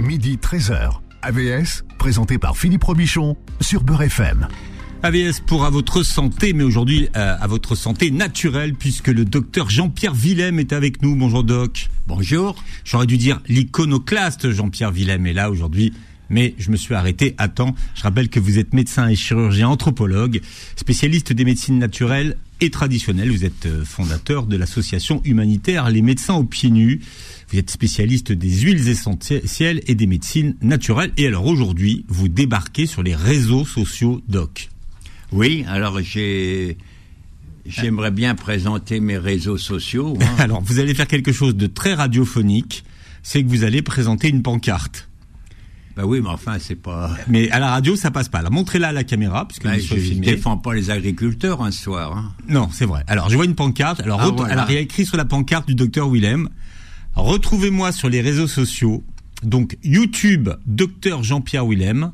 midi 13h. AVS, présenté par Philippe Robichon sur Beurre FM. AVS pour à votre santé, mais aujourd'hui euh, à votre santé naturelle, puisque le docteur Jean-Pierre Willem est avec nous. Bonjour Doc. Bonjour. J'aurais dû dire l'iconoclaste Jean-Pierre Willem est là aujourd'hui, mais je me suis arrêté à temps. Je rappelle que vous êtes médecin et chirurgien anthropologue, spécialiste des médecines naturelles et traditionnelles. Vous êtes euh, fondateur de l'association humanitaire Les médecins aux pieds nus. Vous êtes spécialiste des huiles essentielles et des médecines naturelles. Et alors aujourd'hui, vous débarquez sur les réseaux sociaux Doc. Oui, alors j'ai j'aimerais bien présenter mes réseaux sociaux. hein. Alors, vous allez faire quelque chose de très radiophonique, c'est que vous allez présenter une pancarte. Ben oui, mais enfin c'est pas. Mais à la radio, ça passe pas. Alors, montrez-la à la caméra, puisque nous je, filmés. défends pas les agriculteurs un soir. hein. Non, c'est vrai. Alors, je vois une pancarte. Alors, Ah, voilà. alors, il y a écrit sur la pancarte du docteur Willem, retrouvez-moi sur les réseaux sociaux. Donc, YouTube, docteur Jean-Pierre Willem.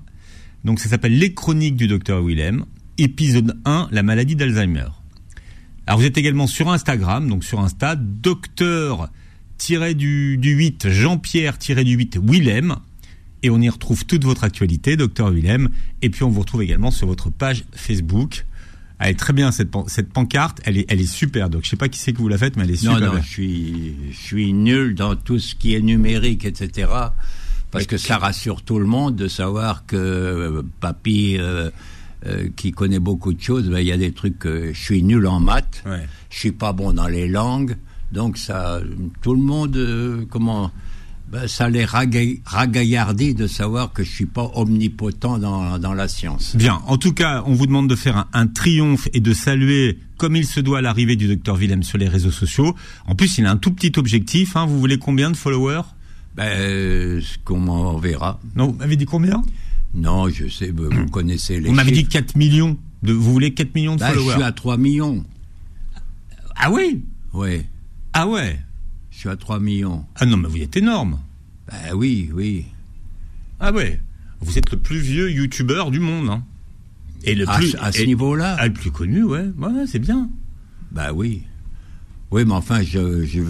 Donc, ça s'appelle Les Chroniques du docteur Willem. Épisode 1, la maladie d'Alzheimer. Alors, vous êtes également sur Instagram, donc sur Insta, docteur du, du 8, Jean-Pierre du 8, Willem. Et on y retrouve toute votre actualité, docteur Willem. Et puis, on vous retrouve également sur votre page Facebook. Elle est très bien cette, pan- cette pancarte, elle est, elle est super. Donc je sais pas qui c'est que vous la faites, mais elle est Non, super. non, bien. je suis je suis nul dans tout ce qui est numérique, etc. Parce que ça rassure tout le monde de savoir que euh, papy euh, euh, qui connaît beaucoup de choses, ben, il y a des trucs que je suis nul en maths. Ouais. je suis pas bon dans les langues, donc ça, tout le monde, comment, ben, ça les raga- ragaillardit de savoir que je suis pas omnipotent dans, dans la science. Bien. En tout cas, on vous demande de faire un, un triomphe et de saluer comme il se doit l'arrivée du docteur Willem sur les réseaux sociaux. En plus, il a un tout petit objectif. Hein. Vous voulez combien de followers? Ben, euh, ce qu'on m'en verra. Non, vous m'avez dit combien? Non, je sais, ben, vous connaissez les Vous m'avez dit chiffres. 4 millions. De, vous voulez 4 millions de Ben, je followers? suis à 3 millions. Ah oui? Oui, Ah ouais? Je suis à 3 millions. Ah non, mais vous êtes énorme. Ben oui, oui. Ah ouais Vous êtes le plus vieux youtubeur du monde. Hein. Et le À, plus, à ce niveau-là Ah, le plus connu, ouais. Ouais, c'est bien. Ben oui. Oui, mais enfin, je, je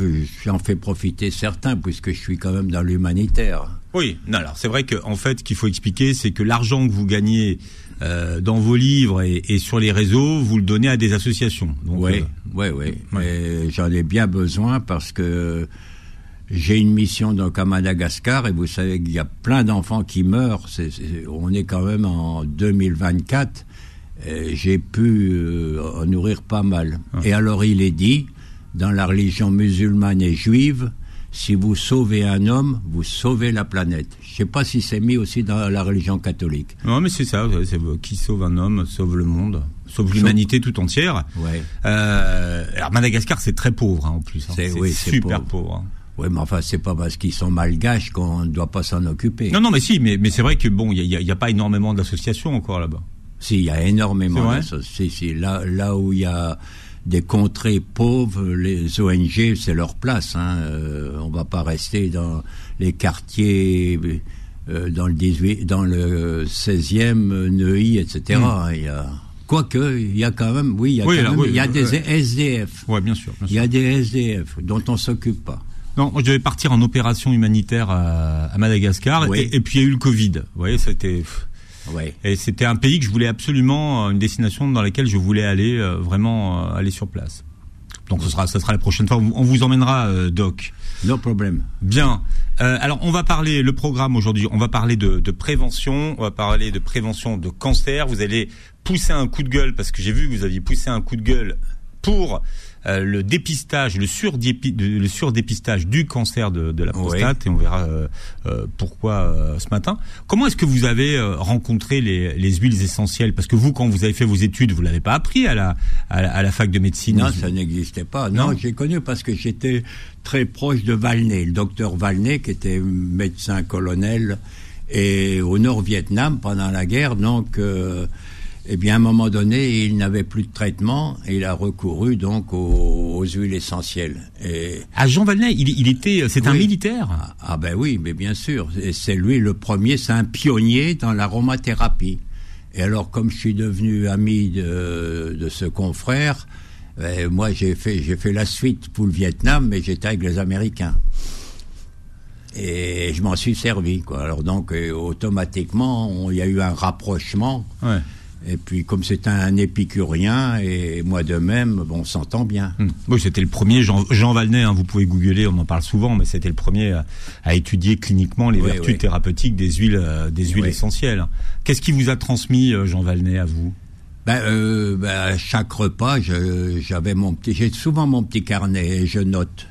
j'en fais profiter certains, puisque je suis quand même dans l'humanitaire. Oui, non, alors c'est vrai que en fait, ce qu'il faut expliquer, c'est que l'argent que vous gagnez euh, dans vos livres et, et sur les réseaux, vous le donnez à des associations. Donc, Oui, euh, oui, oui. Mais j'en ai bien besoin parce que j'ai une mission donc à Madagascar et vous savez qu'il y a plein d'enfants qui meurent. On est quand même en 2024. et J'ai pu euh, en nourrir pas mal. Ah. Et alors il est dit, dans la religion musulmane et juive, si vous sauvez un homme, vous sauvez la planète. Je sais pas si c'est mis aussi dans la religion catholique. non, mais c'est ça. c'est euh, qui sauve un homme, sauve le monde, sauve l'humanité tout entière. Ouais. Euh, alors Madagascar, c'est très pauvre hein, en plus. hein. C'est- oui, super pauvre. pauvre. hein. Oui, mais enfin, c'est pas parce qu'ils sont malgaches qu'on ne doit pas s'en occuper. Non, non, mais si, mais, mais c'est vrai que bon, il y a, pas énormément d'associations encore là-bas. Si, il y a énormément C'est vrai d'asso- si, si, là, là où il y a des contrées pauvres, les ONG, c'est leur place. Hein. Euh, on va pas rester dans les quartiers, euh, dans le 18, dans le 16e, euh, Neuilly, etc. hein. Il y a, quoique, il y a quand même, oui, il y a, Hmm. Oui, quand même- oui, il y a euh, des euh, SDF. Ouais, bien sûr. Il y a des SDF dont on s'occupe pas. Non, moi je devais partir en opération humanitaire à, à Madagascar Oui. et, et puis il y a eu le Covid. Vous voyez, c'était Ouais. et c'était un pays que je voulais absolument, euh, une destination dans laquelle je voulais aller euh, vraiment euh, aller sur place. Donc ce sera, ça sera la prochaine fois. On vous emmènera, euh, Doc. No problème. Bien. Euh, alors on va parler le programme aujourd'hui. On va parler de, de prévention. On va parler de prévention de cancer. Vous allez pousser un coup de gueule parce que j'ai vu que vous aviez poussé un coup de gueule pour euh, le dépistage, le, surdépi- de- le surdépistage du cancer de, de la Oui. prostate et on verra euh, euh, pourquoi ce matin. Comment est-ce que vous avez rencontré les, les huiles essentielles? Parce que vous, quand vous avez fait vos études, vous l'avez pas appris à la, à la, à la fac de médecine. Non, ça n'existait pas. Non, Non. j'ai connu parce que j'étais très proche de Valnet, le docteur Valnet, qui était médecin colonel et au Nord-Vietnam pendant la guerre. Donc, euh, eh bien, à un moment donné, il n'avait plus de traitement et il a recouru donc aux, aux huiles essentielles. Et Ah, Jean Valnet, il, il était, c'est un militaire. ah, ah ben oui, mais bien sûr, c'est lui le premier, c'est un pionnier dans l'aromathérapie. Et alors, comme je suis devenu ami de, de ce confrère, ben, moi j'ai fait j'ai fait la suite pour le Vietnam, mais j'étais avec les Américains. Et je m'en suis servi, quoi. Alors donc, euh, automatiquement, il y a eu un rapprochement. Ouais. Et puis, comme c'est un épicurien, et moi de même, bon, on s'entend bien. Hum. Oui, c'était le premier, Jean, Jean Valnet, hein, vous pouvez googler, on en parle souvent, mais c'était le premier à, à étudier cliniquement les Oui, vertus oui. thérapeutiques des huiles, euh, des huiles Oui. essentielles. Qu'est-ce qui vous a transmis, euh, Jean Valnet, à vous? Ben, euh, ben, à chaque repas, j'avais mon petit, j'ai souvent mon petit carnet et je note.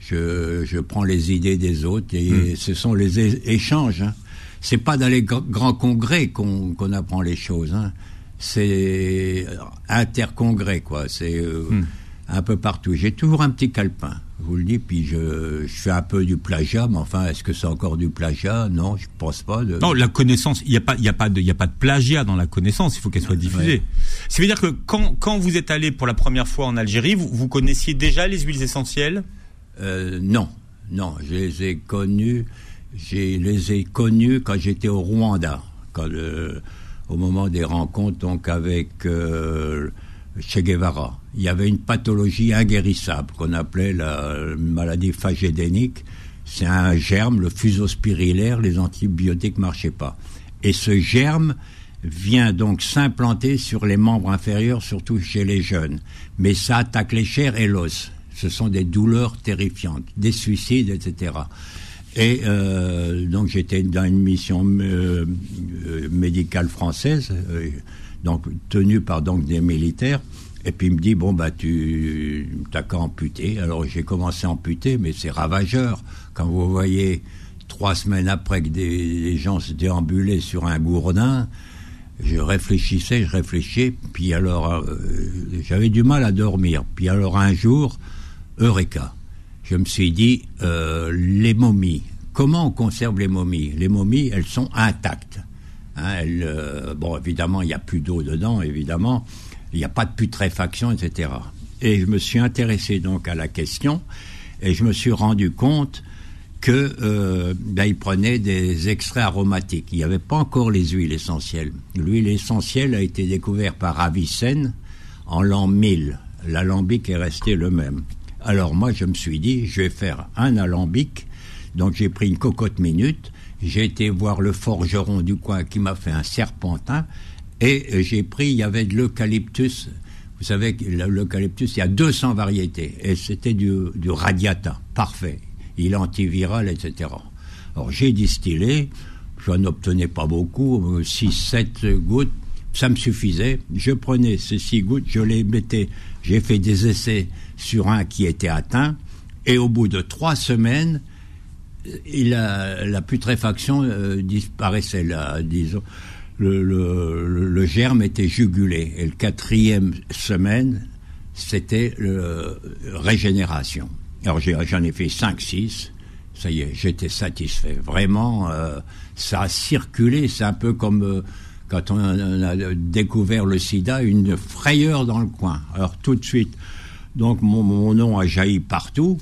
Je, je prends les idées des autres et ce sont les échanges. Hein. C'est pas dans les gr- grands congrès qu'on qu'on apprend les choses. Hein. C'est intercongrès, quoi. C'est euh, un peu partout. J'ai toujours un petit calepin, je vous le dis. Puis je, je fais un peu du plagiat, mais enfin, est-ce que c'est encore du plagiat? Non, je pense pas. De... Non, la connaissance, il n'y a pas, il y a pas de, il a pas de plagiat dans la connaissance. Il faut qu'elle soit diffusée. Ouais. Ça veut dire que quand, quand vous êtes allé pour la première fois en Algérie, vous, vous connaissiez déjà les huiles essentielles? Euh, non, non, je les ai connus, je les ai connus quand j'étais au Rwanda, euh, au moment des rencontres donc avec euh, Che Guevara. Il y avait une pathologie inguérissable qu'on appelait la maladie phagédénique. C'est un germe, le fusospirillaire, les antibiotiques marchaient pas. Et ce germe vient donc s'implanter sur les membres inférieurs, surtout chez les jeunes. Mais ça attaque les chairs et l'os. Ce sont des douleurs terrifiantes, des suicides, etc. Et euh, donc j'étais dans une mission euh, euh, médicale française, donc tenue par donc des militaires. Et puis il me dit bon bah tu t'as qu'à amputer. Alors j'ai commencé à amputer, mais c'est ravageur quand vous voyez trois semaines après que des, des gens se déambulaient sur un gourdin. Je réfléchissais, je réfléchissais, puis alors j'avais du mal à dormir. Puis alors un jour, Eureka, je me suis dit euh, les momies. Comment on conserve les momies? Les momies, elles sont intactes. Hein, elles, euh, bon, évidemment, il n'y a plus d'eau dedans, évidemment. Il n'y a pas de putréfaction, etc. Et je me suis intéressé donc à la question et je me suis rendu compte que euh, ben, prenait des extraits aromatiques. Il n'y avait pas encore les huiles essentielles. L'huile essentielle a été découverte par Avicenne en l'an 1000. L'alambic est resté le même. Alors moi, je me suis dit, je vais faire un alambic. Donc j'ai pris une cocotte minute. J'ai été voir le forgeron du coin qui m'a fait un serpentin. Et euh, j'ai pris, il y avait de l'eucalyptus. Vous savez, l'eucalyptus, il y a 200 variétés. Et c'était du, du radiata. Parfait. Il est antiviral, etc. Alors j'ai distillé. Je n'en obtenais pas beaucoup, 6-7 gouttes. Ça me suffisait. Je prenais ces 6 gouttes, je les mettais. J'ai fait des essais sur un qui était atteint. Et au bout de trois semaines, il la putréfaction euh, disparaissait là, disons. Le, germe était jugulé. Et le quatrième semaine, c'était le régénération. Alors j'en ai fait 5-6. Ça y est, j'étais satisfait. Vraiment, euh, ça a circulé. C'est un peu comme euh, quand on a, on a, découvert le sida, une frayeur dans le coin. Alors tout de suite, donc mon, mon nom a jailli partout.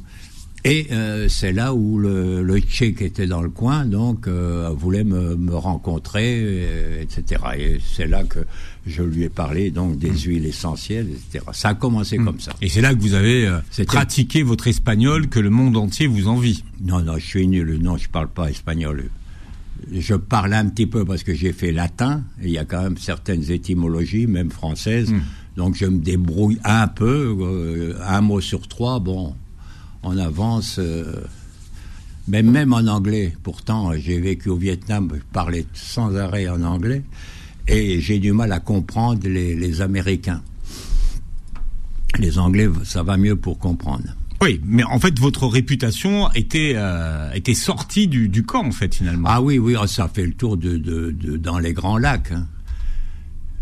Et euh, c'est là où le, qui était dans le coin, donc, euh, voulait me, me rencontrer, et, etc. Et c'est là que je lui ai parlé donc des huiles essentielles, etc. Ça a commencé mmh. comme ça. Et c'est là que vous avez euh, pratiqué votre espagnol que le monde entier vous envie. Non, non, je suis nul. Non, je parle pas espagnol. Je parle un petit peu parce que j'ai fait latin. Et il y a quand même certaines étymologies, même françaises. Mmh. Donc je me débrouille un peu, euh, un mot sur trois. Bon on avance. Euh, mais même en anglais, pourtant, j'ai vécu au Vietnam, je parlais sans arrêt en anglais, et j'ai du mal à comprendre les, les, Américains. Les Anglais, ça va mieux pour comprendre. Oui, mais en fait, votre réputation était, euh, était sortie du, du, camp, en fait, finalement. Ah oui, oui, ça fait le tour de, de, de dans les grands lacs. Hein.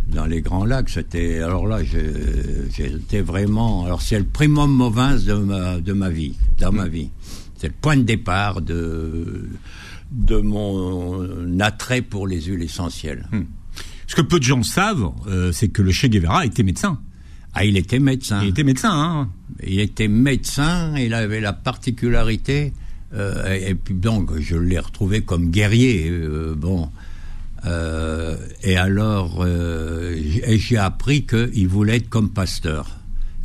Dans les grands lacs, c'était. Alors là, j'étais vraiment. Alors c'est le primum movens de ma, de ma vie, dans mmh. ma vie. C'est le point de départ de, de mon attrait pour les huiles essentielles. Mmh. Ce que peu de gens savent, euh, c'est que le Che Guevara était médecin. Ah, il était médecin. Il était médecin, hein Il était médecin, il avait la particularité. Euh, et, et, puis donc, je l'ai retrouvé comme guerrier. Euh, bon. Euh, et alors, euh, j'ai appris qu'il voulait être comme pasteur.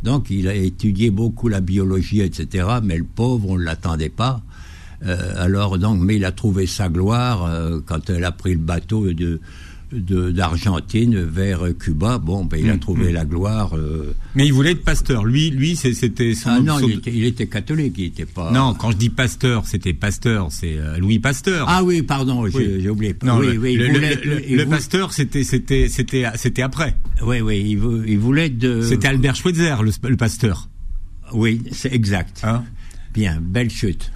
Donc, il a étudié beaucoup la biologie, etc. Mais le pauvre, on ne l'attendait pas. Euh, alors donc, mais il a trouvé sa gloire euh, quand elle a pris le bateau de de- d'Argentine vers Cuba. Bon, ben, il a Mm, trouvé mm. la gloire. euh. Mais il voulait être pasteur. Lui, lui, c'était son. Ah non, son- il était, il était catholique, il était pas. Non, quand je dis pasteur, c'était pasteur, c'est euh, Louis Pasteur. Ah oui, pardon, j'ai Oui. j'ai oublié. Non, oui, le, oui, il le- voulait, le- pasteur, c'était, c'était, c'était, c'était après. Oui, oui, il, vou- il voulait de. C'était Albert Schweitzer, le, pasteur. Oui, c'est exact. Hein Bien, belle chute.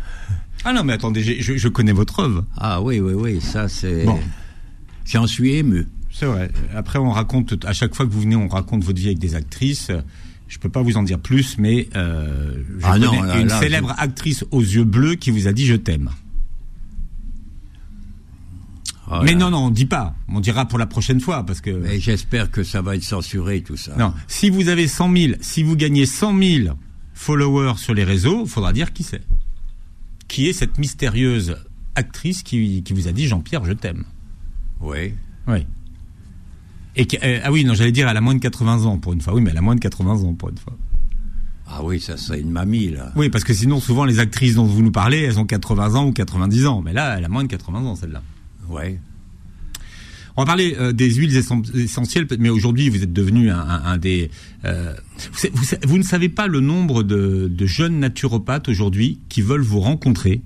ah non, mais attendez, je, je connais votre œuvre. Ah oui, oui, oui, ça c'est. Bon. J'en suis ému. C'est vrai. Après, on raconte, à chaque fois que vous venez, on raconte votre vie avec des actrices. Je peux pas vous en dire plus, mais euh, je Ah non, là, une là, célèbre actrice aux yeux bleus qui vous a dit je t'aime. Ah, mais non, non, on dit pas. On dira pour la prochaine fois, parce que Mais j'espère que ça va être censuré tout ça. non. Si vous avez 100 000, si vous gagnez 100 000 followers sur les réseaux, faudra dire qui c'est. Qui est cette mystérieuse actrice qui, qui vous a dit Jean-Pierre, je t'aime. Oui. Oui. Et euh, ah oui, non, j'allais dire, elle a moins de 80 ans pour une fois. Oui, mais elle a moins de 80 ans pour une fois. Ah oui, ça serait une mamie là. Oui, parce que sinon, souvent, les actrices dont vous nous parlez, elles ont 80 ans ou 90 ans. Mais là, elle a moins de 80 ans, celle-là. Oui. On va parler euh, des huiles essen- essentielles, mais aujourd'hui, vous êtes devenu un, un- un des... euh, vous ne savez pas le nombre de, de jeunes naturopathes aujourd'hui qui veulent vous rencontrer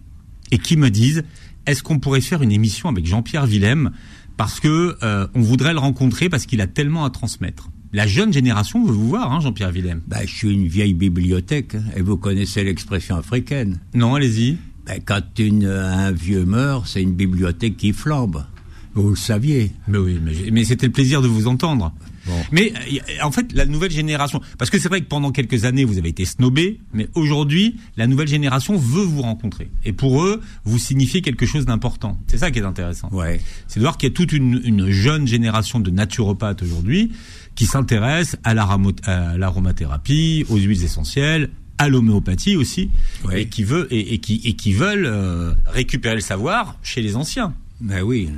et qui me disent, est-ce qu'on pourrait faire une émission avec Jean-Pierre Willem parce que euh, on voudrait le rencontrer parce qu'il a tellement à transmettre. La jeune génération veut vous voir, hein, Jean-Pierre Willem. Ben, je suis une vieille bibliothèque, hein, et vous connaissez l'expression africaine. Non, allez-y. Ben, quand une, un vieux meurt, c'est une bibliothèque qui flambe. Vous le saviez. Mais oui, mais c'était le plaisir de vous entendre. Bon. Mais euh, en fait, la nouvelle génération, parce que c'est vrai que pendant quelques années vous avez été snobé, mais aujourd'hui, la nouvelle génération veut vous rencontrer. Et pour eux, vous signifiez quelque chose d'important. C'est ça qui est intéressant. Ouais. C'est de voir qu'il y a toute une, une jeune génération de naturopathes aujourd'hui qui s'intéressent à l'aromathérapie, aux huiles essentielles, à l'homéopathie aussi, Ouais. et qui veut et, et qui et qui veulent euh, récupérer le savoir chez les anciens. Ben oui.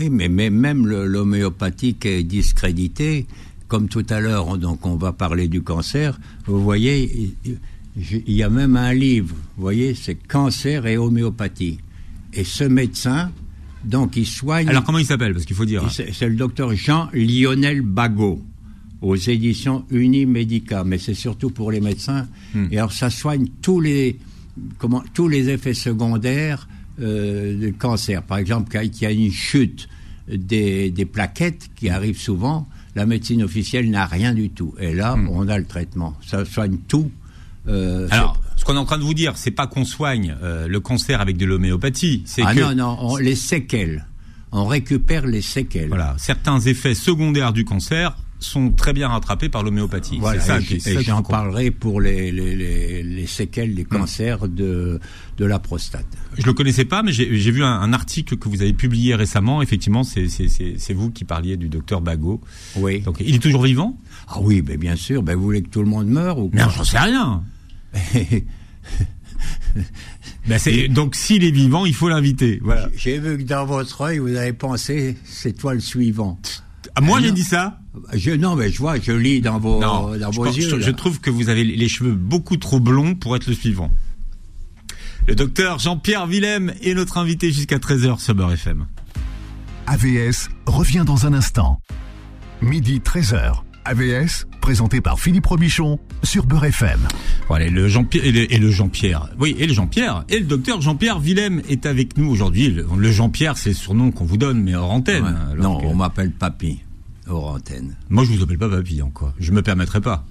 Oui, mais, mais même le- l'homéopathique est discrédité. Comme tout à l'heure, on- donc on va parler du cancer. Vous voyez, il- y a même un livre. Vous voyez, c'est cancer et homéopathie. Et ce médecin, donc, il soigne. Alors comment il s'appelle? Parce qu'il faut dire. C'est c'est le docteur Jean-Lionel Bagot aux éditions Unimédica, mais c'est surtout pour les médecins. Hmm. Et alors ça soigne tous les comment tous les effets secondaires euh, du cancer. Par exemple, quand il y a une chute des, des plaquettes qui arrive souvent, la médecine officielle n'a rien du tout. Et là, on a le traitement. Ça soigne tout. Euh, Hmm. Alors, ce qu'on est en train de vous dire, c'est pas qu'on soigne euh, le cancer avec de l'homéopathie, c'est ah que non, non, on- les séquelles. On récupère les séquelles. voilà, certains effets secondaires du cancer sont très bien rattrapés par l'homéopathie. Voilà, ça et j'en parlerai pour les, les, les, les séquelles des cancers de, de la prostate. Je le connaissais pas, mais j'ai vu un, un article que vous avez publié récemment. Effectivement, c'est vous qui parliez du docteur Bagot. Oui. Donc, il est toujours vivant? Ah oui, mais bien sûr. Ben, vous voulez que tout le monde meure ou quoi? J'en sais rien. Ben, donc, s'il est vivant, il faut l'inviter. Voilà. J'ai vu que dans votre œil, vous avez pensé, c'est toi le suivant. Ah, moi, Ah, j'ai non. dit ça? Je, non, mais je vois, je lis dans vos, Non, dans je, vos pense- yeux. je- là. je trouve que vous avez les cheveux beaucoup trop blonds pour être le suivant. Le docteur Jean-Pierre Willem est notre invité jusqu'à 13h sur Beurre FM. AVS revient dans un instant. Midi 13h. AVS, présenté par Philippe Robichon sur Beurre FM. Bon, allez, le Jean-Pierre et le, Jean-Pierre. Oui, et le Jean-Pierre. Et le docteur Jean-Pierre Willem est avec nous aujourd'hui. Le, le Jean-Pierre, c'est le surnom qu'on vous donne, mais hors antenne. Ouais. alors Non, que- on m'appelle Papy, hors antenne. Moi, je vous appelle pas papy encore. Je me permettrai pas.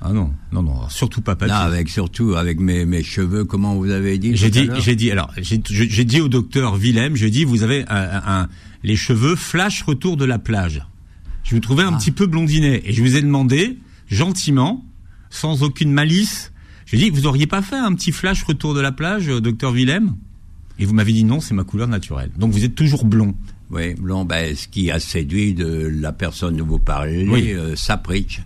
Ah non, non, non, surtout pas papy. Avec, surtout avec mes, mes cheveux, comment vous avez dit J'ai dit, j'ai dit, alors, j'ai j'ai dit au docteur Willem, je dis, vous avez un, un- les cheveux flash retour de la plage. Je vous trouvais un Ah. petit peu blondinet. Et je vous ai demandé, gentiment, sans aucune malice, je dis, vous auriez pas fait un petit flash retour de la plage, euh, docteur Willem? Et vous m'avez dit non, c'est ma couleur naturelle. Donc vous êtes toujours blond. Oui, blond, ben, ce qui a séduit de la personne dont vous parlez, Oui. euh, Sapritch.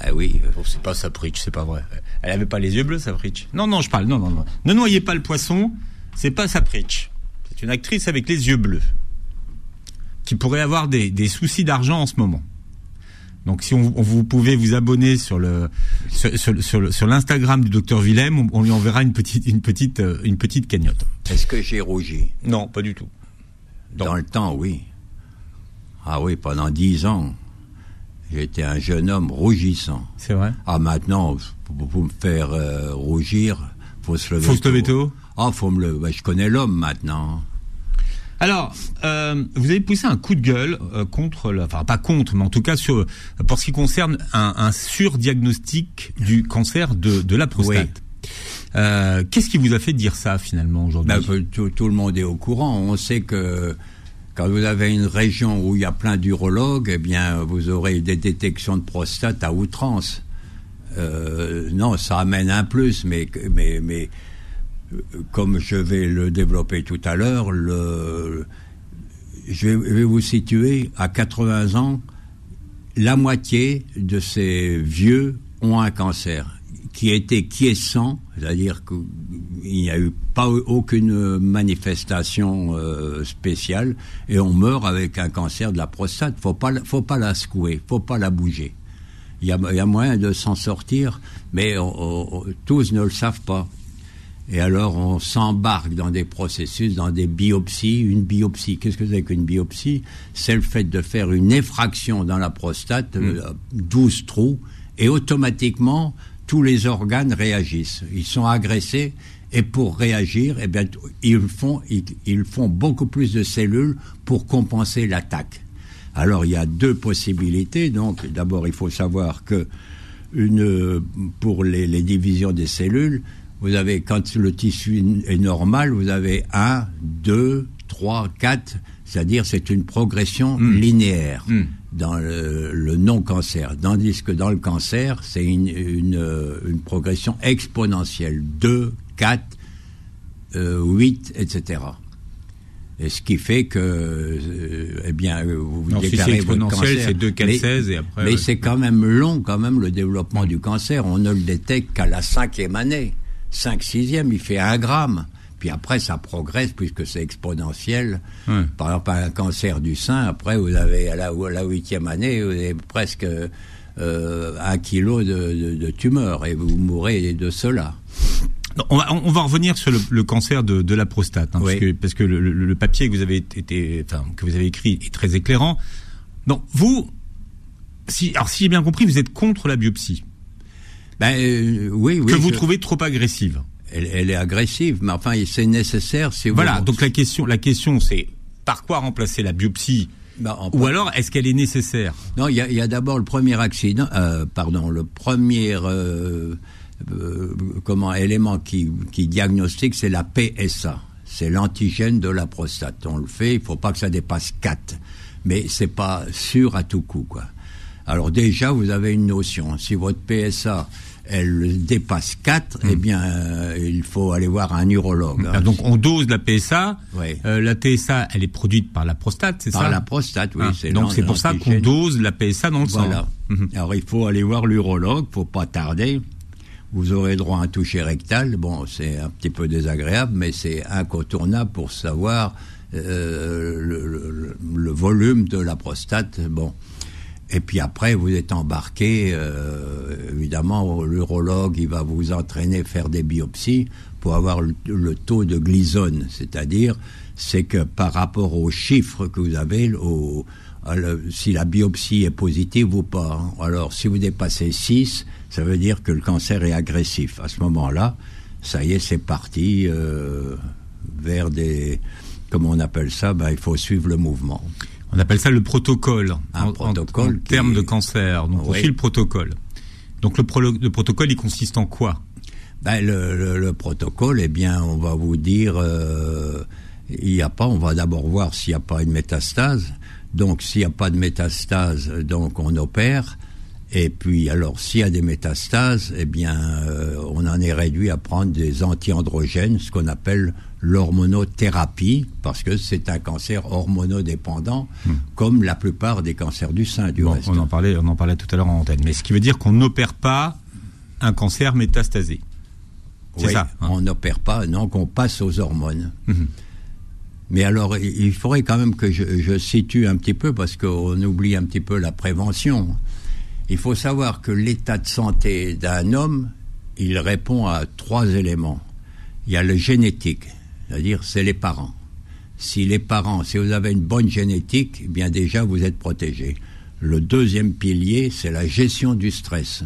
Ben oui, euh, Oh, c'est pas Sapritch, c'est pas vrai. Elle avait pas les yeux bleus, Sapritch. Non, non, je parle, non, non, non. Ne noyez pas le poisson, c'est pas Sapritch. C'est une actrice avec les yeux bleus. Qui pourrait avoir des, des soucis d'argent en ce moment. Donc si on, vous pouvez vous abonner sur le sur, sur, sur l'Instagram du docteur Willem, on, on, lui enverra une petite une petite euh, une petite cagnotte. Est-ce que j'ai rougi? Non, pas du tout. Dans le temps, oui. Ah oui, pendant dix ans, j'étais un jeune homme rougissant. C'est vrai. Ah maintenant, pour, me faire euh, rougir, faut se lever. Faut se lever tôt. Ah, faut me le. Bah, je connais l'homme maintenant. Alors, euh, vous avez poussé un coup de gueule euh, contre, enfin pas contre, mais en tout cas sur pour ce qui concerne un, un surdiagnostic du cancer de, de la prostate. Euh, Qu'est-ce qui vous a fait dire ça finalement aujourd'hui ben, tout, le monde est au courant. On sait que quand vous avez une région où il y a plein d'urologues, eh bien, vous aurez des détections de prostate à outrance. Euh, non, ça amène un plus, mais, mais, mais comme je vais le développer tout à l'heure, je vais vous situer à 80 ans, la moitié de ces vieux ont un cancer qui été quiescent, c'est-à-dire qu'il n'y a eu pas aucune manifestation euh, spéciale, et on meurt avec un cancer de la prostate. Faut pas, faut pas la secouer, faut pas la bouger. Il y a, y a moyen de s'en sortir, mais tous ne le savent pas. Et alors on s'embarque dans des processus, dans des biopsies. Une biopsie, qu'est-ce que c'est qu'une biopsie? C'est le fait de faire une effraction dans la prostate, 12 mmh. euh, trous, et automatiquement tous les organes réagissent. Ils sont agressés et pour réagir, eh bien, ils font, ils font beaucoup plus de cellules pour compenser l'attaque. Alors il y a deux possibilités. Donc d'abord il faut savoir que une, pour les, les, divisions des cellules, vous avez quand le tissu est normal, vous avez un, deux, trois, quatre, c'est-à-dire c'est une progression hmm. linéaire hmm. Dans le, le non-cancer. Tandis que dans le cancer, c'est une, une, une, progression exponentielle. 2, 4, euh, 8, etc. Et ce qui fait que, euh, eh bien, vous non, déclarez si votre cancer. c'est 2, 4, 16 et après. Mais c'est quand même long, quand même, le développement du cancer. On ne le détecte qu'à la cinquième année. 5 sixième, il fait un gramme. Puis après, ça progresse puisque c'est exponentiel. Par exemple, un cancer du sein, après, vous avez à la huitième année, vous avez presque euh, un kilo de, de, tumeur et vous mourrez de cela. On va, on va, revenir sur le, le cancer de, de, la prostate, hein, parce que, parce que le, le, papier que vous avez été, enfin, que vous avez écrit est très éclairant. Donc vous, si, alors si j'ai bien compris, vous êtes contre la biopsie. Ben euh, oui, oui. Que vous trouvez trop agressive. Elle, elle, est agressive, mais enfin c'est nécessaire. Si voilà. Donc la question, la question, c'est par quoi remplacer la biopsie ben, Ou alors, est-ce qu'elle est nécessaire Non, il y a, d'abord le premier accident, euh, pardon, le premier euh, euh, comment élément qui, qui diagnostique, c'est la PSA. C'est l'antigène de la prostate. On le fait, il faut pas que ça dépasse 4. Mais c'est pas sûr à tout coup, quoi. Alors déjà, vous avez une notion. Si votre PSA elle dépasse 4, eh hmm. bien, euh, il faut aller voir un urologue. Hein. Donc, on dose la PSA. Euh, la PSA, elle est produite par la prostate, c'est ça Par la prostate, oui. Ah. donc, c'est pour ça qu'on dose la PSA dans le voilà. sang. Mhm. Alors, il faut aller voir l'urologue, faut pas tarder. Vous aurez droit à un toucher rectal. Bon, c'est un petit peu désagréable, mais c'est incontournable pour savoir euh, le, le, le, volume de la prostate. Bon. Et puis après, vous êtes embarqué, euh, évidemment, l'urologue, il va vous entraîner faire des biopsies pour avoir le, taux de glisone, c'est-à-dire, c'est que par rapport aux chiffres que vous avez, au, si la biopsie est positive ou pas. Hein. Alors, si vous dépassez 6, ça veut dire que le cancer est agressif. À ce moment-là, ça y est, c'est parti euh, vers des... Comment on appelle ça? Ben, Il faut suivre le mouvement. On appelle ça le protocole. Un en, protocole. En, termes de cancer. Donc on suit le protocole. Donc le, le, protocole, il consiste en quoi? Ben, le, le, protocole, eh bien, on va vous dire, euh, il n'y a pas. On va d'abord voir s'il n'y a pas une métastase. Donc, s'il n'y a pas de métastase, donc on opère. Et puis, alors, s'il y a des métastases, eh bien, euh, on en est réduit à prendre des antiandrogènes, ce qu'on appelle l'hormonothérapie, parce que c'est un cancer hormonodépendant, hmm. comme la plupart des cancers du sein, du reste. On en parlait, on en parlait tout à l'heure en antenne. Mais ce qui veut dire qu'on n'opère pas un cancer métastasé. C'est ça. Hein. On n'opère pas, non, qu'on passe aux hormones. Hmm. Mais alors, il faudrait quand même que je, je situe un petit peu, parce qu'on oublie un petit peu la prévention. Il faut savoir que l'état de santé d'un homme, il répond à trois éléments. Il y a le génétique, c'est-à-dire c'est les parents. Si les parents, si vous avez une bonne génétique, eh bien déjà vous êtes protégé. Le deuxième pilier, c'est la gestion du stress.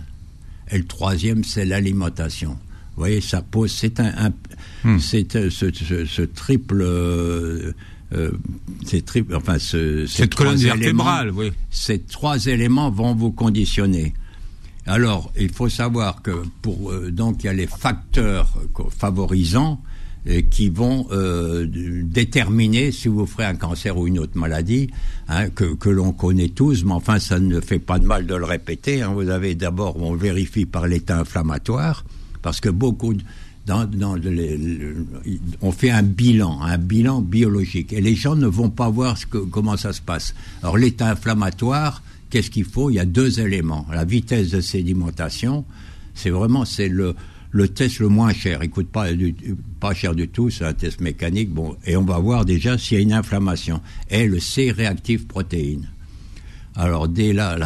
Et le troisième, c'est l'alimentation. Vous voyez, ça pose, c'est un, Hmm. c'est euh, ce, ce- ce triple, euh, ces triple, enfin, ce, ces Cette colonne vertébrale, oui. ces trois éléments vont vous conditionner. Alors, il faut savoir que pour euh, donc il y a les facteurs favorisants euh, qui vont euh, déterminer si vous ferez un cancer ou une autre maladie hein, que, que l'on connaît tous, mais enfin ça ne fait pas de mal de le répéter. hein. Vous avez d'abord, on vérifie par l'état inflammatoire, parce que beaucoup de- on fait un bilan, un bilan biologique, et les gens ne vont pas voir comment ça se passe. Alors l'état inflammatoire, qu'est-ce qu'il faut? Il y a deux éléments la vitesse de sédimentation. C'est vraiment c'est le test le moins cher. Il coûte pas cher du tout. C'est un test mécanique. Bon, et on va voir déjà s'il y a une inflammation. Et le C-réactif protéine. Alors dès là,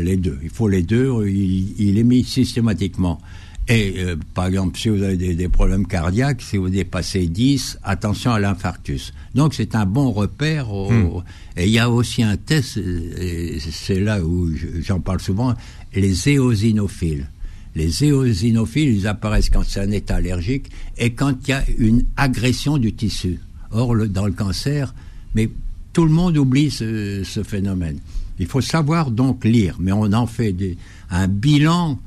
les deux, il faut les deux, il est mis systématiquement. Et euh, par exemple, si vous avez des, des problèmes cardiaques, si vous dépassez 10, attention à l'infarctus. Donc c'est un bon repère. au- Et il y a aussi un test, euh, et c'est là où je- j'en parle souvent, les éosinophiles. Les éosinophiles, ils apparaissent quand c'est un état allergique et quand il y a une agression du tissu. Or, le- dans le cancer, mais tout le monde oublie ce, ce phénomène. Il faut savoir donc lire, mais on en fait des- un bilan,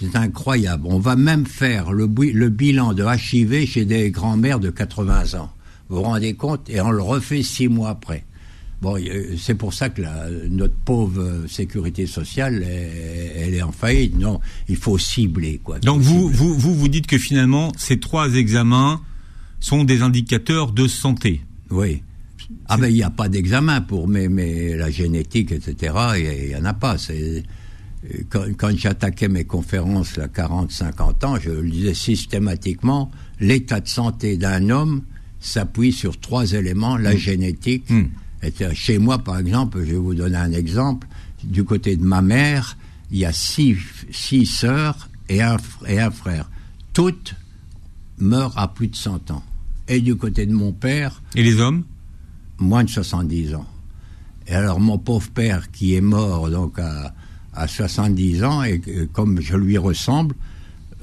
c'est incroyable. On va même faire le, bilan de HIV chez des grands-mères de 80 ans. Vous vous rendez compte? Et on le refait six mois après. Bon, c'est pour ça que la, notre pauvre sécurité sociale, elle, elle est en faillite. Non, il faut cibler, quoi. Donc vous, cibler. vous, vous, vous dites que finalement, ces trois examens sont des indicateurs de santé. Oui. Ah ben il n'y a pas d'examen pour mais, mais la génétique, etc. Il n'y en a pas. C'est quand, quand j'attaquais mes conférences à 40, 50 ans, je le disais systématiquement, l'état de santé d'un homme s'appuie sur trois éléments, la génétique. Mm. Et, euh, Chez moi, par exemple, je vais vous donner un exemple. Du côté de ma mère, il y a six, six sœurs et un, et un frère. Toutes meurent à plus de 100 ans. Et du côté de mon père, Et les hommes? moins de 70 ans. Et alors mon pauvre père qui est mort donc à, à 70 ans et comme je lui ressemble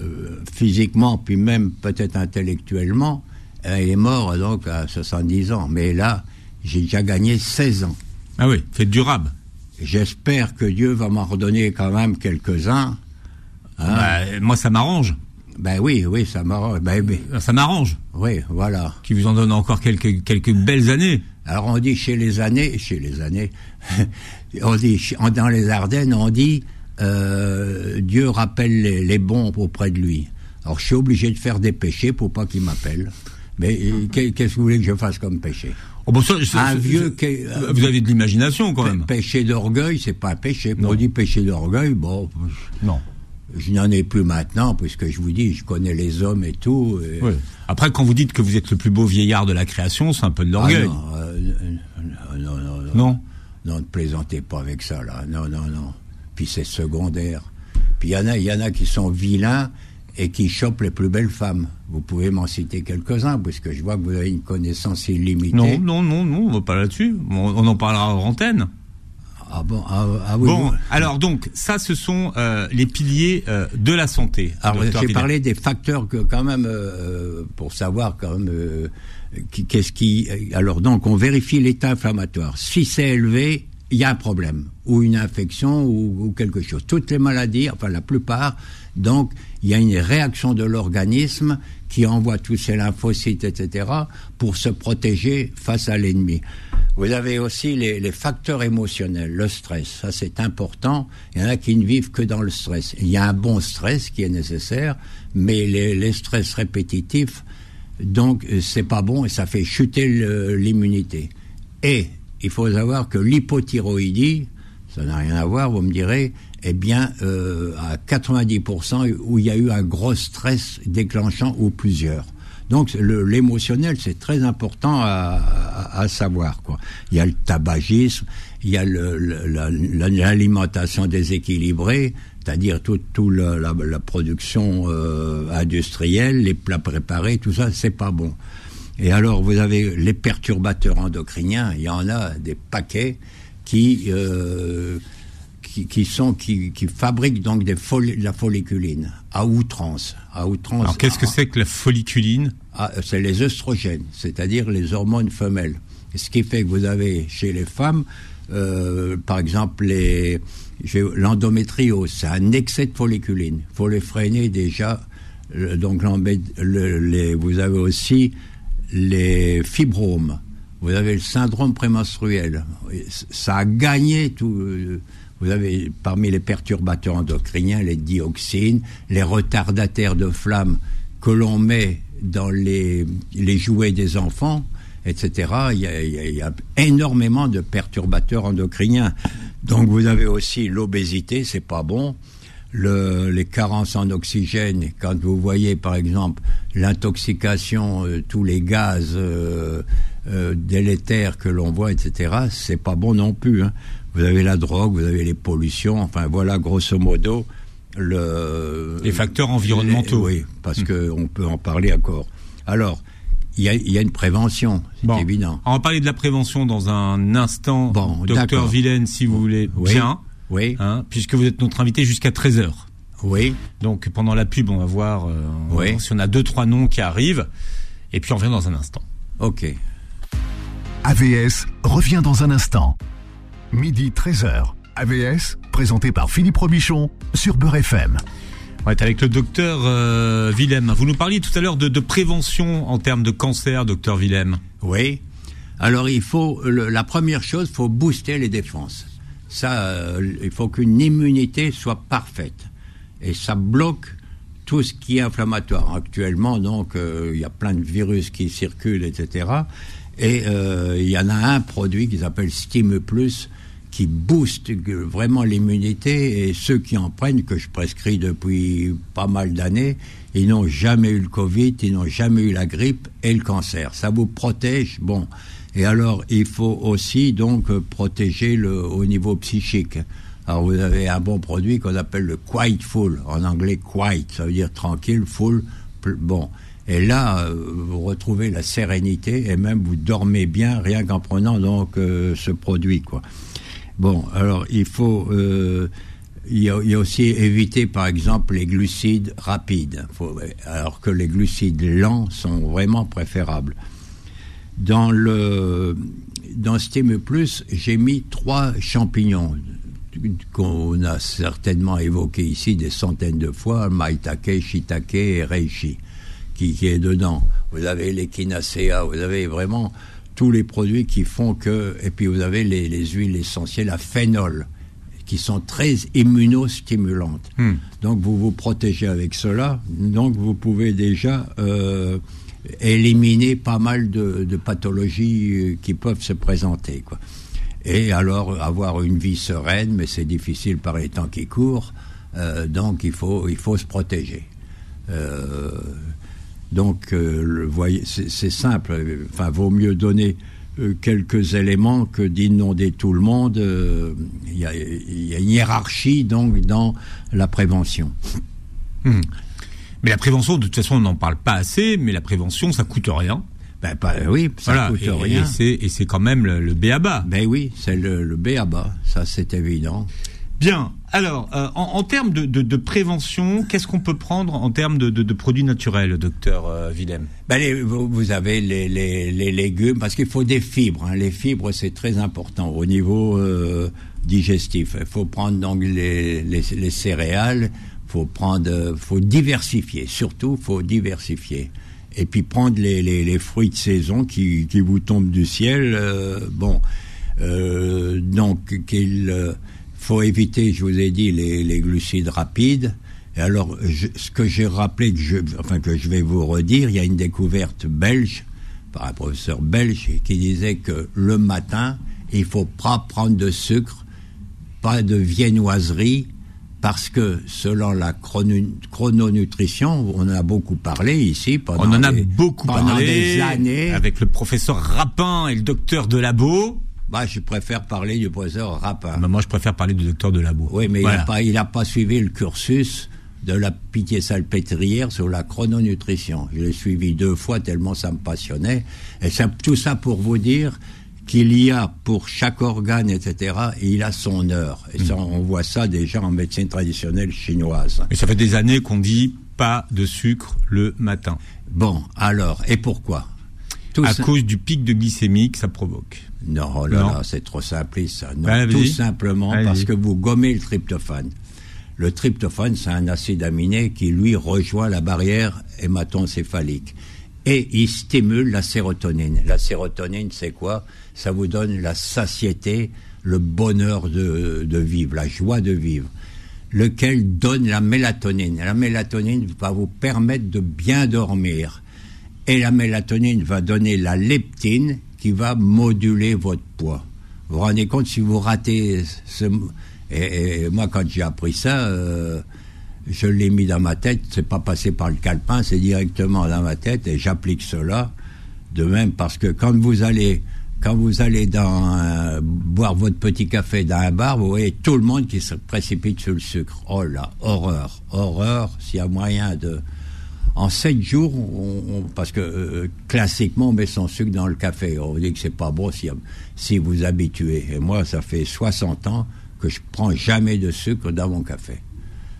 euh, physiquement puis même peut-être intellectuellement, il est mort donc à 70 ans. Mais là, j'ai déjà gagné 16 ans. Ah oui, faites durable. J'espère que Dieu va m'en redonner quand même quelques-uns. Hein Bah, moi, ça m'arrange. ben oui, oui, ça m'arrange. Ben, oui, Ça m'arrange. oui, voilà. Qui vous en donne encore quelques, quelques belles années. Alors on dit chez les années, chez les années, on dit dans les Ardennes, on dit euh, Dieu rappelle les, les bons auprès de lui. Alors je suis obligé de faire des péchés pour pas qu'il m'appelle. Mais euh, qu'est- qu'est-ce que vous voulez que je fasse comme péché? Oh, bon, ça, ça- Un vieux ça- euh, Vous avez de l'imagination quand même. Péché d'orgueil, c'est pas un péché. Non. On dit péché d'orgueil, bon, Non. je n'en ai plus maintenant, puisque je vous dis, je connais les hommes et tout. et- Ouais. Après, quand vous dites que vous êtes le plus beau vieillard de la création, c'est un peu de Ah l'orgueil. non, euh, non, non, non, non? Non. Ne plaisantez pas avec ça, là. Non, non, non. Puis c'est secondaire. Puis il y en a, y en a qui sont vilains et qui chopent les plus belles femmes. Vous pouvez m'en citer quelques-uns, puisque je vois que vous avez une connaissance illimitée. Non, non, non, non, on va pas là-dessus. On, on en parlera en antenne. Ah bon, ah, ah oui. bon, alors donc, ça, ce sont euh, les piliers euh, de la santé. Alors j'ai parlé des facteurs que quand même euh, pour savoir quand même qu'est-ce qui alors donc on vérifie l'état inflammatoire. Si c'est élevé, il y a un problème ou une infection ou, quelque chose. Toutes les maladies, enfin la plupart, donc il y a une réaction de l'organisme qui envoie tous ces lymphocytes, etc., pour se protéger face à l'ennemi. Vous avez aussi les, facteurs émotionnels, le stress, ça c'est important. Il y en a qui ne vivent que dans le stress. Il y a un bon stress qui est nécessaire, mais les stress répétitifs, donc euh, c'est pas bon et ça fait chuter l'immunité. Et il faut savoir que l'hypothyroïdie, ça n'a rien à voir, vous me direz, eh bien, euh, à 90%, où il y a eu un gros stress déclenchant ou plusieurs. Donc l'émotionnel, c'est très important à, savoir. Quoi. Il y a le tabagisme, il y a l'alimentation déséquilibrée, c'est-à-dire toute tout la, production euh, industrielle, les plats préparés, tout ça, c'est pas bon. Et alors, vous avez les perturbateurs endocriniens, il y en a des paquets qui, euh, qui, sont, qui, qui, fabriquent donc des de la folliculine à outrance. À outrance. Alors, qu'est-ce que c'est que la folliculine? Ah, C'est les œstrogènes, c'est-à-dire les hormones femelles. Ce qui fait que vous avez chez les femmes, euh, par exemple, l'endométriose, c'est un excès de folliculine. Il faut les freiner déjà. Donc, les, vous avez aussi les fibromes, vous avez le syndrome prémenstruel. Ça a gagné tout. Vous avez parmi les perturbateurs endocriniens les dioxines, les retardataires de flamme que l'on met dans les, les, jouets des enfants, etc. Il y, a, énormément de perturbateurs endocriniens. Donc vous avez aussi l'obésité, c'est pas bon le, les carences en oxygène, quand vous voyez par exemple l'intoxication, euh, tous les gaz euh, euh, délétères que l'on voit, etc., c'est pas bon non plus. Hein. Vous avez la drogue, vous avez les pollutions, enfin voilà grosso modo le, les facteurs environnementaux. oui, parce qu'on peut en parler encore. Alors, il y a, y a, une prévention, c'est évident. On va parler de la prévention dans un instant. Bon, Docteur Vilaine, si vous voulez bien. Oui. Hein, puisque vous êtes notre invité jusqu'à 13h. Oui. Donc pendant la pub, on va voir euh, si on a deux, trois noms qui arrivent. Et puis on revient dans un instant. Ok. AVS revient dans un instant. Midi 13h. AVS, présenté par Philippe Robichon sur Beurre FM. On est avec le docteur euh, Willem. Vous nous parliez tout à l'heure de, prévention en termes de cancer, docteur Willem. Oui. Alors il faut, la première chose, il faut booster les défenses. Ça, euh, il faut qu'une immunité soit parfaite. Et ça bloque tout ce qui est inflammatoire. Actuellement, donc, euh, il y a plein de virus qui circulent, etc. Et euh, il y en a un produit qui s'appelle Steam Plus qui booste vraiment l'immunité et ceux qui en prennent, que je prescris depuis pas mal d'années, ils n'ont jamais eu le Covid, ils n'ont jamais eu la grippe et le cancer. Ça vous protège? Bon, et alors, il faut aussi donc protéger le, au niveau psychique. Alors, vous avez un bon produit qu'on appelle le Quiet Full. En anglais, quiet, ça veut dire tranquille, full, bon. Et là, euh, vous retrouvez la sérénité et même vous dormez bien rien qu'en prenant donc euh, ce produit, quoi. Bon, alors il faut, euh, il, y a, aussi éviter par exemple les glucides rapides, alors que les glucides lents sont vraiment préférables. Dans le dans Steam Plus, j'ai mis trois champignons qu'on a certainement évoqué ici des centaines de fois, maitake, shiitake et reishi, qui, qui est dedans. Vous avez l'échinacea, vous avez vraiment tous les produits qui font que, et puis vous avez les, les huiles essentielles à phénol, qui sont très immunostimulantes. Hmm. Donc vous vous protégez avec cela, donc vous pouvez déjà euh, éliminer pas mal de, pathologies euh, qui peuvent se présenter. Quoi. Et alors avoir une vie sereine, mais c'est difficile par les temps qui courent, euh, donc il faut, il faut se protéger. Euh, donc, c'est simple. Enfin, vaut mieux donner quelques éléments que d'inonder tout le monde. Il y, a, une hiérarchie donc dans la prévention. Hmm. Mais la prévention, de toute façon, on n'en parle pas assez, mais la prévention, ça coûte rien. Ben, pas, oui, ça coûte rien. Et c'est quand même le, le B à bas. Ben oui, c'est le, le B à bas, ça c'est évident. Bien. Alors, euh, en, en, termes de, de, de prévention, qu'est-ce qu'on peut prendre en termes de, de produits naturels, docteur euh, Willem? Ben les, vous, avez les, les, les légumes, parce qu'il faut des fibres. Hein. Les fibres, c'est très important au niveau euh, digestif. Il faut prendre donc les, les, les céréales, faut prendre, faut diversifier. Surtout, faut diversifier. Et puis prendre les, fruits de saison qui, qui, vous tombent du ciel. Euh, bon, euh, donc qu'il euh, faut éviter, je vous ai dit, les, les glucides rapides. Et alors, je, ce que j'ai rappelé, que je, enfin que je vais vous redire, il y a une découverte belge par un professeur belge qui disait que le matin, il faut pas prendre de sucre, pas de viennoiserie, parce que selon la chrononutrition, on en a beaucoup parlé ici pendant On en a des, beaucoup pendant parlé des années. avec le professeur Rapin et le docteur Delabo. Bah, je préfère parler du professeur Rapin. Bah, moi, je préfère parler du docteur Delabo. Oui, mais Voilà. il n'a pas, pas suivi le cursus de la pitié salpêtrière sur la chrononutrition. Je l'ai suivi deux fois tellement ça me passionnait. Et c'est tout ça pour vous dire qu'il y a pour chaque organe, etc., il a son heure. Et ça, on voit ça déjà en médecine traditionnelle chinoise. Et ça fait des années qu'on dit pas de sucre le matin. Bon, alors, et pourquoi? Tout à ça- cause du pic de glycémie que ça provoque. Non, oh là Non. là, c'est trop simpliste ça. Non, allez-y. tout simplement parce que vous gommez le tryptophane. Le tryptophane, c'est un acide aminé qui, lui, rejoint la barrière hématoencéphalique. Et il stimule la sérotonine. La sérotonine, c'est quoi? Ça vous donne la satiété, le bonheur de, de vivre, la joie de vivre, lequel donne la mélatonine. La mélatonine va vous permettre de bien dormir. Et la mélatonine va donner la leptine qui va moduler votre poids. Vous vous rendez compte si vous ratez ce... Et, moi, quand j'ai appris ça, euh, je l'ai mis dans ma tête. C'est pas passé par le calepin, c'est directement dans ma tête et j'applique cela. De même, parce que quand vous allez, quand vous allez dans boire votre petit café dans un bar, vous voyez tout le monde qui se précipite sur le sucre. Oh là, horreur, horreur. S'il y a moyen de, en sept jours, parce que euh, classiquement on met son sucre dans le café. On dit que c'est pas bon si, si vous habituez. Et moi, ça fait 60 ans que je prends jamais de sucre dans mon café.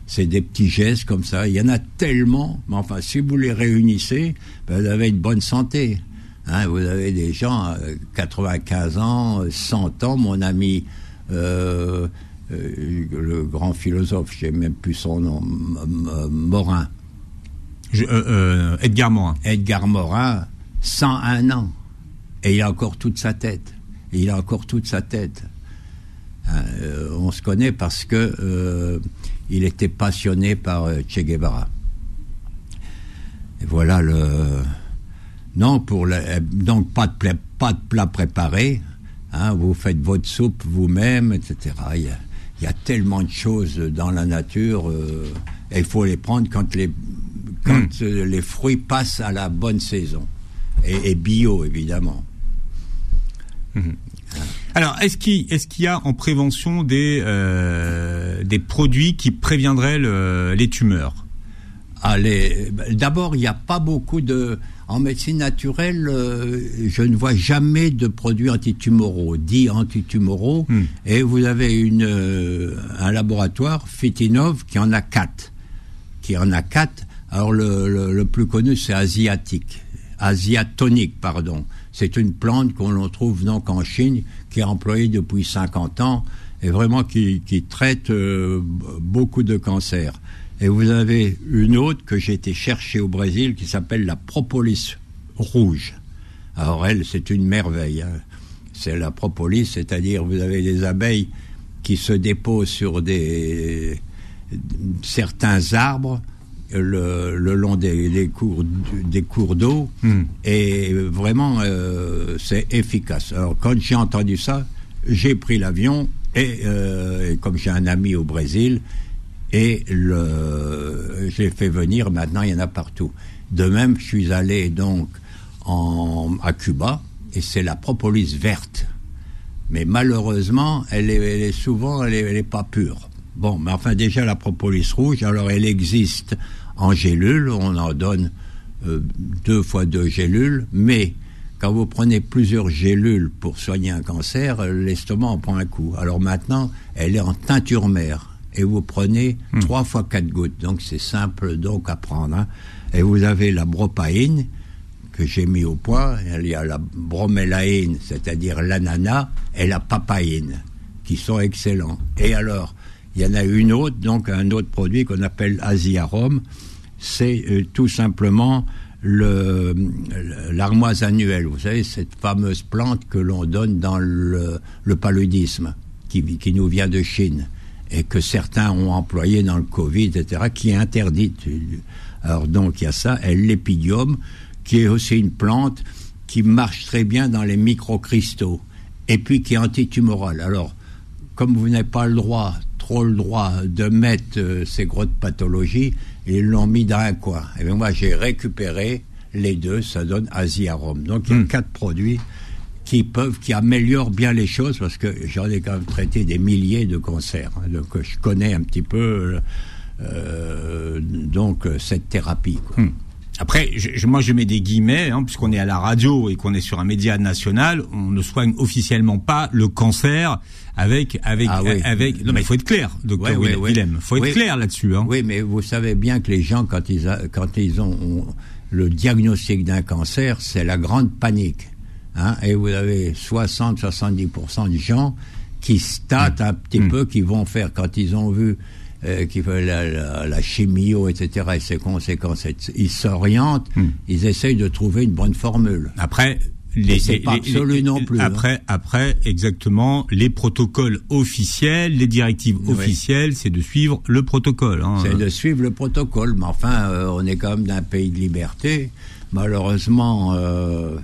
C'est des petits gestes comme ça. Il y en a tellement, mais enfin, si vous les réunissez, ben, vous avez une bonne santé. Hein, vous avez des gens, euh, 95 ans, euh, 100 ans, mon ami, euh, euh, le grand philosophe, je sais même plus son nom, Morin. Euh, euh, Edgar Morin. Edgar Morin, 101 ans. Et il a encore toute sa tête. Et il a encore toute sa tête. Euh, on se connaît parce que il était passionné par Che Guevara. Et voilà le. Non, pour le... donc pas de plat, pas de plat préparé. Hein, vous faites votre soupe vous-même, etc. Il y, a, tellement de choses dans la nature. et il faut les prendre quand les quand euh, les fruits passent à la bonne saison. Et, et bio, évidemment. Alors, est-ce qu'il est-ce qu'il y a en prévention des euh, des produits qui préviendraient le- les tumeurs? Allez, d'abord, il n'y a pas beaucoup de. En médecine naturelle, euh, je ne vois jamais de produits antitumoraux, dits antitumoraux. Hmm. Et vous avez une, euh, un laboratoire, Fitinov, qui en a quatre. Qui en a quatre. Alors, le, plus connu, c'est asiatique. Asiatonique, pardon. C'est une plante qu'on trouve donc en Chine, qui est employée depuis 50 ans, et vraiment qui, qui traite euh, beaucoup de cancers. Et vous avez une autre que j'ai été chercher au Brésil qui s'appelle la propolis rouge. Alors elle, c'est une merveille. hein. C'est la propolis, c'est-à-dire vous avez des abeilles qui se déposent sur des certains arbres le, le long des, des cours des cours d'eau Hmm. et vraiment euh, c'est efficace. Alors quand j'ai entendu ça, j'ai pris l'avion et, euh, et comme j'ai un ami au Brésil et le, l'ai fait venir. Maintenant, il y en a partout. De même, je suis allé donc en, à Cuba et c'est la propolis verte. Mais malheureusement, elle est, elle est souvent, elle est, elle est pas pure. Bon, mais enfin déjà la propolis rouge, alors elle existe en gélule, on en donne euh, deux fois deux gélules, mais quand vous prenez plusieurs gélules pour soigner un cancer, l'estomac en prend un coup. Alors maintenant, elle est en teinture mère et vous prenez trois fois quatre gouttes, donc c'est simple donc à prendre. hein. Et vous avez la bropaïne que j'ai mis au point, il y a la bromélaïne, c'est-à-dire l'ananas, et la papaïne, qui sont excellents. Et alors, il y en a une autre, donc un autre produit qu'on appelle Asiarum, c'est euh, tout simplement le l'armoise annuelle. Vous savez, cette fameuse plante que l'on donne dans le, paludisme, qui, qui nous vient de Chine, et que certains ont employé dans le Covid, etc., qui est interdite. Alors donc, il y a ça, et l'épidium, qui est aussi une plante qui marche très bien dans les microcristaux, et puis qui est antitumorale. Alors, comme vous n'avez pas le droit trop le droit de mettre euh, ces grosses pathologies et ils l'ont mis dans un coin. Et bien moi, j'ai récupéré les deux, ça donne Asiarum. Donc il y a Hmm. quatre produits qui peuvent, qui améliorent bien les choses parce que j'en ai quand même traité des milliers de cancers. hein. donc je connais un petit peu euh, donc euh, cette thérapie. quoi. Hmm. Après, je, moi je mets des guillemets, hein, puisqu'on est à la radio et qu'on est sur un média national, on ne soigne officiellement pas le cancer avec avec Ah oui. avec. Non mais il faut être clair, docteur Ouais, Willem. ouais. Faut être clair là-dessus. Hein. Oui, mais vous savez bien que les gens, quand ils, a- quand ils ont, le diagnostic d'un cancer, c'est la grande panique. Hein, et vous avez 60-70% de gens qui statent un petit peu, qui vont faire, quand ils ont vu euh, qu'il fait la, la, la chimio, etc., et ses conséquences, ils s'orientent, ils essayent de trouver une bonne formule. Après. Les, les- pas les- non plus, hein. Après, après, exactement, les protocoles officiels, les directives Oui. officielles, c'est de suivre le protocole. Hein. C'est de suivre le protocole. Mais enfin, euh, on est quand même d'un pays de liberté. Malheureusement, euh,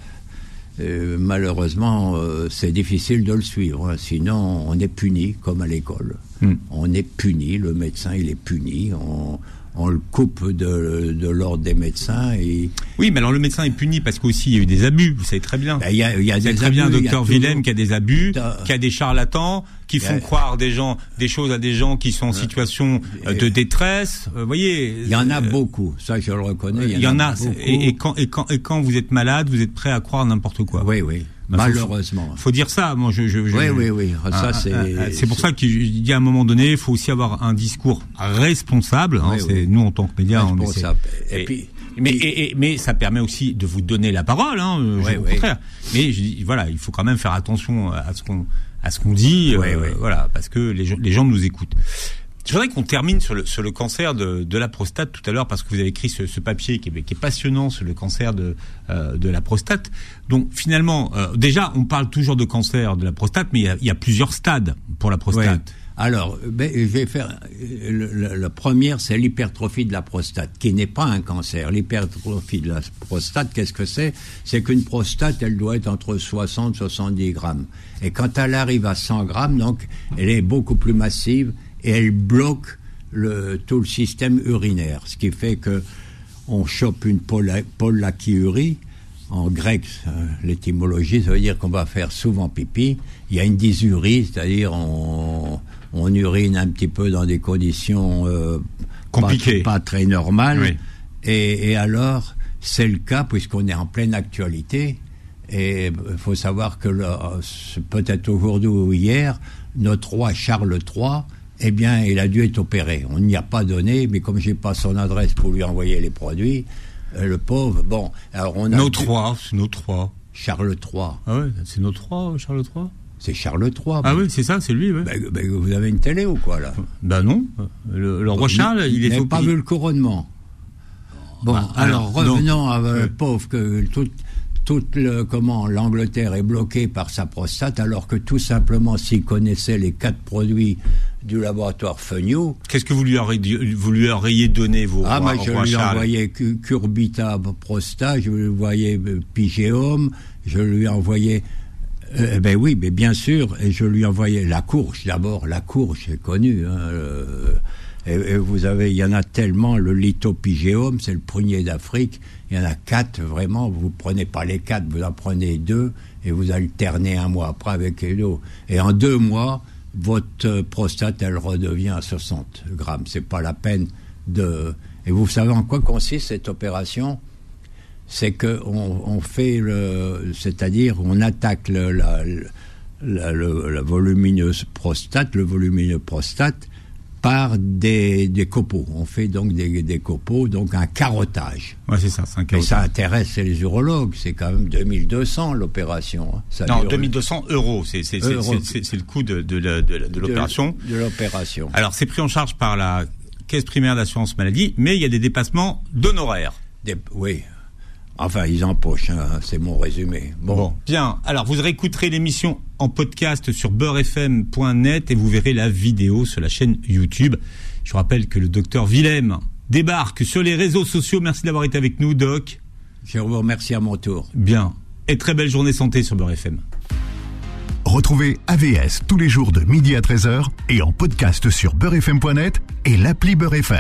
euh, malheureusement, euh, c'est difficile de le suivre. hein. Sinon, on est puni, comme à l'école. Hmm. On est puni. Le médecin, il est puni. On, on le coupe de, de l'ordre des médecins. Et Oui, mais alors le médecin est puni parce qu'aussi il y a eu des abus. Vous savez très bien. ben, il y a, il y a des très bien, abus, a docteur Willem, qu'il y a des abus, y a des charlatans qui font croire des gens, des choses à des gens qui sont en situation euh, de détresse. Euh, Vous voyez. Il y en a euh, beaucoup. Ça, je le reconnais. Il y en a. beaucoup. Et, et quand, et, quand, et quand vous êtes malade, vous êtes prêt à croire n'importe quoi. Oui, oui. Bah, faut- Malheureusement. Faut dire ça. Moi, je. je, je- Oui, oui, oui. Ça, Ah, c'est. ah, ah, c'est pour ça que je dis à un moment donné, il faut aussi avoir un discours responsable. hein, Oui, nous en tant que médias, on Responsable. essaie- Et puis- mais et, et- mais ça permet aussi de vous donner la parole. Hein, Oui, au contraire. Mais je dis, voilà, il faut quand même faire attention à ce qu'on à ce qu'on dit. Oui, euh, oui. Voilà, parce que les gens, les gens nous écoutent. Je voudrais qu'on termine sur le, sur le cancer de, de la prostate tout à l'heure parce que vous avez écrit ce, ce papier qui est, qui est passionnant sur le cancer de, euh, de la prostate. Donc finalement, euh, déjà, on parle toujours de cancer de la prostate, mais il y a, il y a plusieurs stades pour la Ouais. prostate. Alors, ben, je vais faire. euh, le- le- La première, c'est l'hypertrophie de la prostate, qui n'est pas un cancer. L'hypertrophie de la prostate, qu'est-ce que c'est? C'est qu'une prostate, elle doit être entre 60 et 70 grammes. Et quand elle arrive à 100 grammes, donc, elle est beaucoup plus massive et elle bloque le, tout le système urinaire. Ce qui fait que on chope une polachiurie. En grec, euh, l'étymologie, ça veut dire qu'on va faire souvent pipi. Il y a une dysurie, c'est-à-dire on, on urine un petit peu dans des conditions euh, Compliquées. Pas, pas très normales. Oui. Et, et alors, c'est le cas puisqu'on est en pleine actualité. Et il faut savoir que c'est peut-être aujourd'hui ou hier, notre roi Charles III, eh bien, il a dû être opéré. On n'y a pas donné, mais comme j'ai pas son adresse pour lui envoyer les produits, euh, le pauvre, bon, alors on a Nos trois, c'est nos trois. Charles III, Ah ouais, c'est nos trois, Charles III. c'est Charles III. Ah oui, c'est ça, c'est lui, ouais. Ben, ben, vous avez une télé ou quoi là? Ben non, le, le roi Charles, il Vous est pas vu le couronnement. Bon, Bah, alors, alors, revenons à euh, Ouais. pauvre que toute le comment l'Angleterre est bloquée par sa prostate alors que tout simplement s'il connaissait les quatre produits du laboratoire Fenio, Qu'est-ce que vous lui auriez, vous lui auriez donné, vous, ah, moi, je lui Charles envoyais cu- Curbita prostate, je lui envoyais euh, Pygéum, je lui envoyais. Euh, ben oui, mais bien sûr, et je lui envoyais la courge d'abord. La courge, c'est connu. Hein, euh, et, vous avez, il y en a tellement. Le lithopygéum, c'est le prunier d'Afrique. Il y en a quatre vraiment. Vous prenez pas les quatre, vous en prenez deux et vous alternez un mois après avec les. Et en deux mois, votre euh, prostate, elle redevient à 60 grammes. C'est pas la peine de. Et vous savez en quoi consiste cette opération? C'est que on, on fait le, c'est-à-dire on attaque la volumineuse prostate, le volumineux prostate par des, des copeaux. On fait donc des, des copeaux, donc un carottage. Ouais, c'est ça, c'est un ça intéresse les urologues. C'est quand même 2200 l'opération. hein. Non, dure- 2200 euros, c'est c'est- le coût de, de, l'opération. De, de l'opération. Alors, c'est pris en charge par la caisse primaire d'assurance maladie, mais il y a des dépassements d'honoraires. Des- oui. Enfin, ils empochent, hein, c'est mon résumé. Bon. Bien. Alors, vous réécouterez l'émission en podcast sur beurrefm.net et vous verrez la vidéo sur la chaîne YouTube. Je vous rappelle que le docteur Willem débarque sur les réseaux sociaux. Merci d'avoir été avec nous, Doc. Je vous remercie à mon tour. Bien. Et très belle journée santé sur Beurre FM. Retrouvez AVS tous les jours de midi à 13h et en podcast sur beurrefm.net et l'appli Beurrefm.